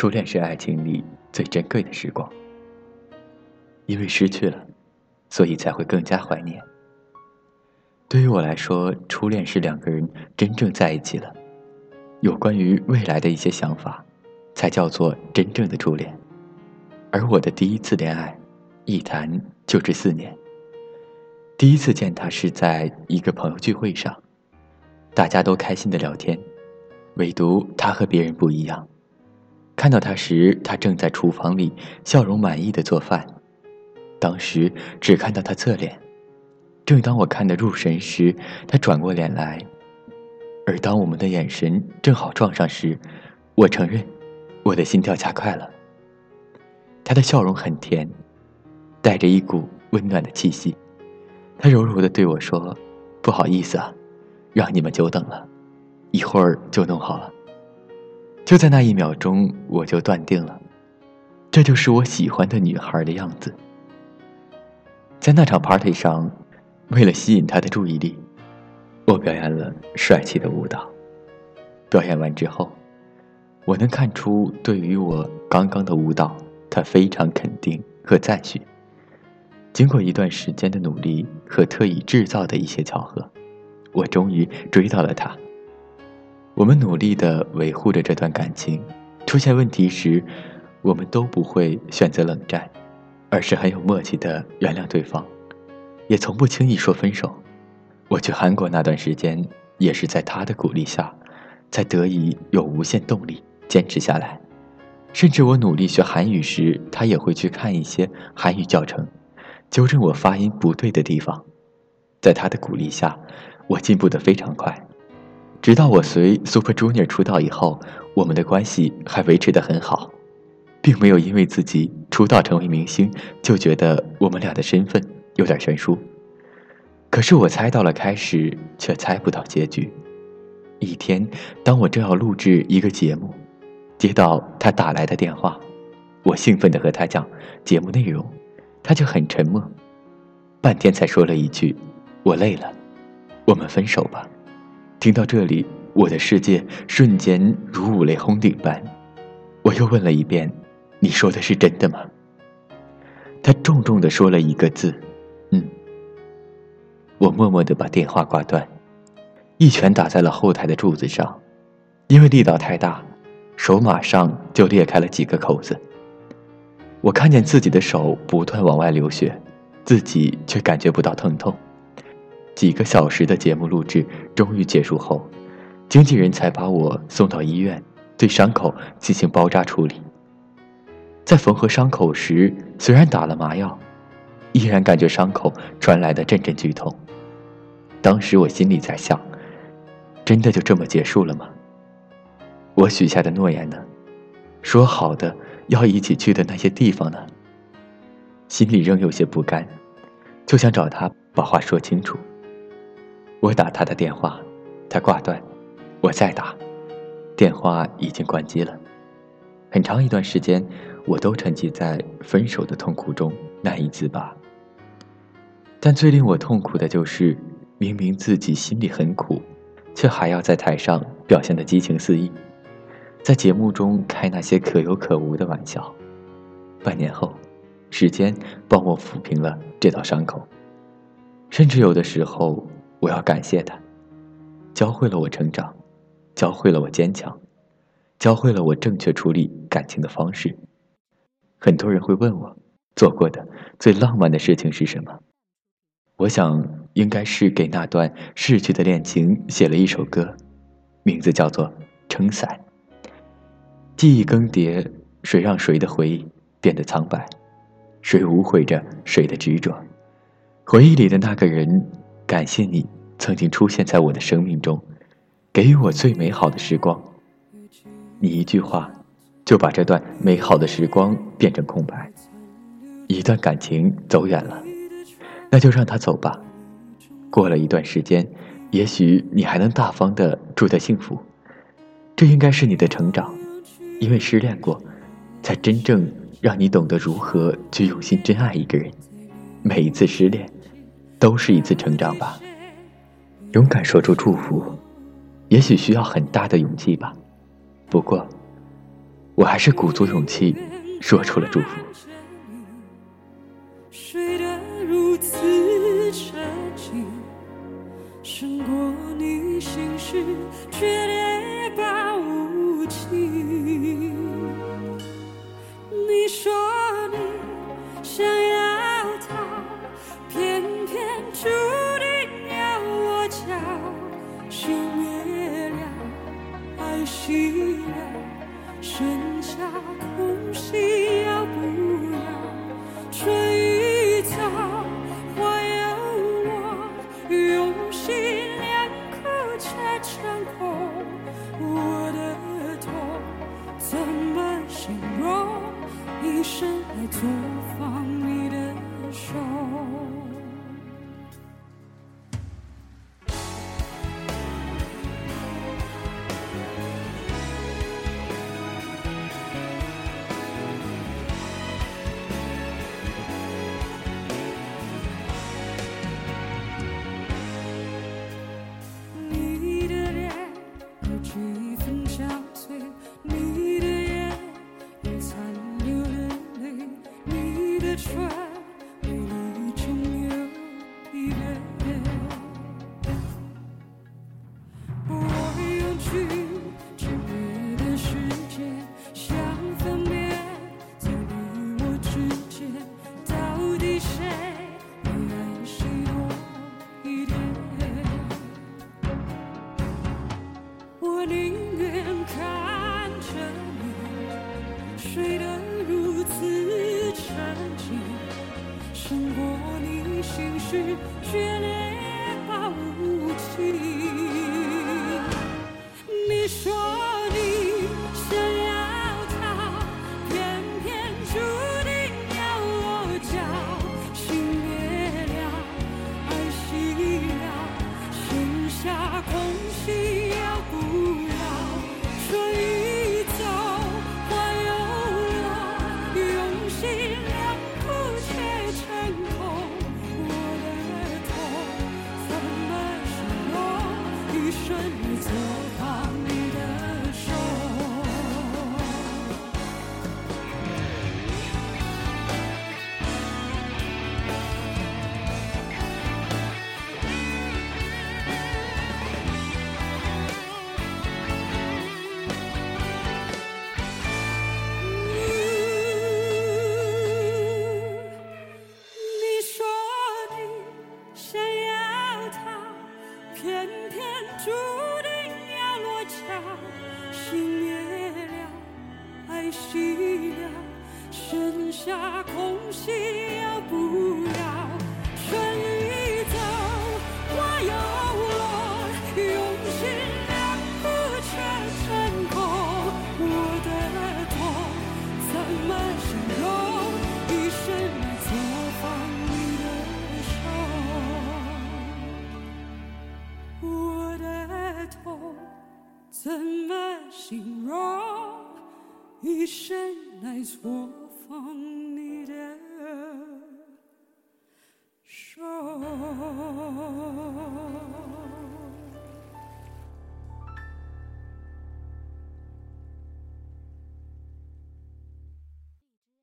初恋是爱情里最珍贵的时光，因为失去了，所以才会更加怀念。对于我来说，初恋是两个人真正在一起了，有关于未来的一些想法，才叫做真正的初恋。而我的第一次恋爱，一谈就是四年。第一次见他是在一个朋友聚会上，大家都开心的聊天，唯独他和别人不一样。看到他时，他正在厨房里笑容满意的做饭。当时只看到他侧脸，正当我看得入神时，他转过脸来。而当我们的眼神正好撞上时，我承认，我的心跳加快了。他的笑容很甜，带着一股温暖的气息。他柔柔的对我说：“不好意思啊，让你们久等了，一会儿就弄好了。”就在那一秒钟，我就断定了，这就是我喜欢的女孩的样子。在那场 party 上，为了吸引她的注意力，我表演了帅气的舞蹈。表演完之后，我能看出，对于我刚刚的舞蹈，她非常肯定和赞许。经过一段时间的努力和特意制造的一些巧合，我终于追到了她。我们努力的维护着这段感情，出现问题时，我们都不会选择冷战，而是很有默契的原谅对方，也从不轻易说分手。我去韩国那段时间，也是在他的鼓励下，才得以有无限动力坚持下来。甚至我努力学韩语时，他也会去看一些韩语教程，纠正我发音不对的地方。在他的鼓励下，我进步的非常快。直到我随 Super Junior 出道以后，我们的关系还维持得很好，并没有因为自己出道成为明星就觉得我们俩的身份有点悬殊。可是我猜到了开始，却猜不到结局。一天，当我正要录制一个节目，接到他打来的电话，我兴奋地和他讲节目内容，他就很沉默，半天才说了一句：“我累了，我们分手吧。”听到这里，我的世界瞬间如五雷轰顶般。我又问了一遍：“你说的是真的吗？”他重重的说了一个字：“嗯。”我默默的把电话挂断，一拳打在了后台的柱子上，因为力道太大，手马上就裂开了几个口子。我看见自己的手不断往外流血，自己却感觉不到疼痛。几个小时的节目录制终于结束后，经纪人才把我送到医院，对伤口进行包扎处理。在缝合伤口时，虽然打了麻药，依然感觉伤口传来的阵阵剧痛。当时我心里在想：真的就这么结束了吗？我许下的诺言呢？说好的要一起去的那些地方呢？心里仍有些不甘，就想找他把话说清楚。我打他的电话，他挂断，我再打，电话已经关机了。很长一段时间，我都沉寂在分手的痛苦中难以自拔。但最令我痛苦的就是，明明自己心里很苦，却还要在台上表现的激情四溢，在节目中开那些可有可无的玩笑。半年后，时间帮我抚平了这道伤口，甚至有的时候。我要感谢他，教会了我成长，教会了我坚强，教会了我正确处理感情的方式。很多人会问我，做过的最浪漫的事情是什么？我想应该是给那段逝去的恋情写了一首歌，名字叫做《撑伞》。记忆更迭，谁让谁的回忆变得苍白？谁无悔着谁的执着？回忆里的那个人。感谢你曾经出现在我的生命中，给予我最美好的时光。你一句话，就把这段美好的时光变成空白。一段感情走远了，那就让它走吧。过了一段时间，也许你还能大方的祝他幸福。这应该是你的成长，因为失恋过，才真正让你懂得如何去用心真爱一个人。每一次失恋。都是一次成长吧。勇敢说出祝福也许需要很大的勇气吧。不过我还是鼓足勇气说出了祝福。剩下空心要不要春已走花又落用心良苦却成空我的痛怎么形容？一生爱错放 Bene 春已走夕阳，剩下空心，要不要？谁来错放你的手？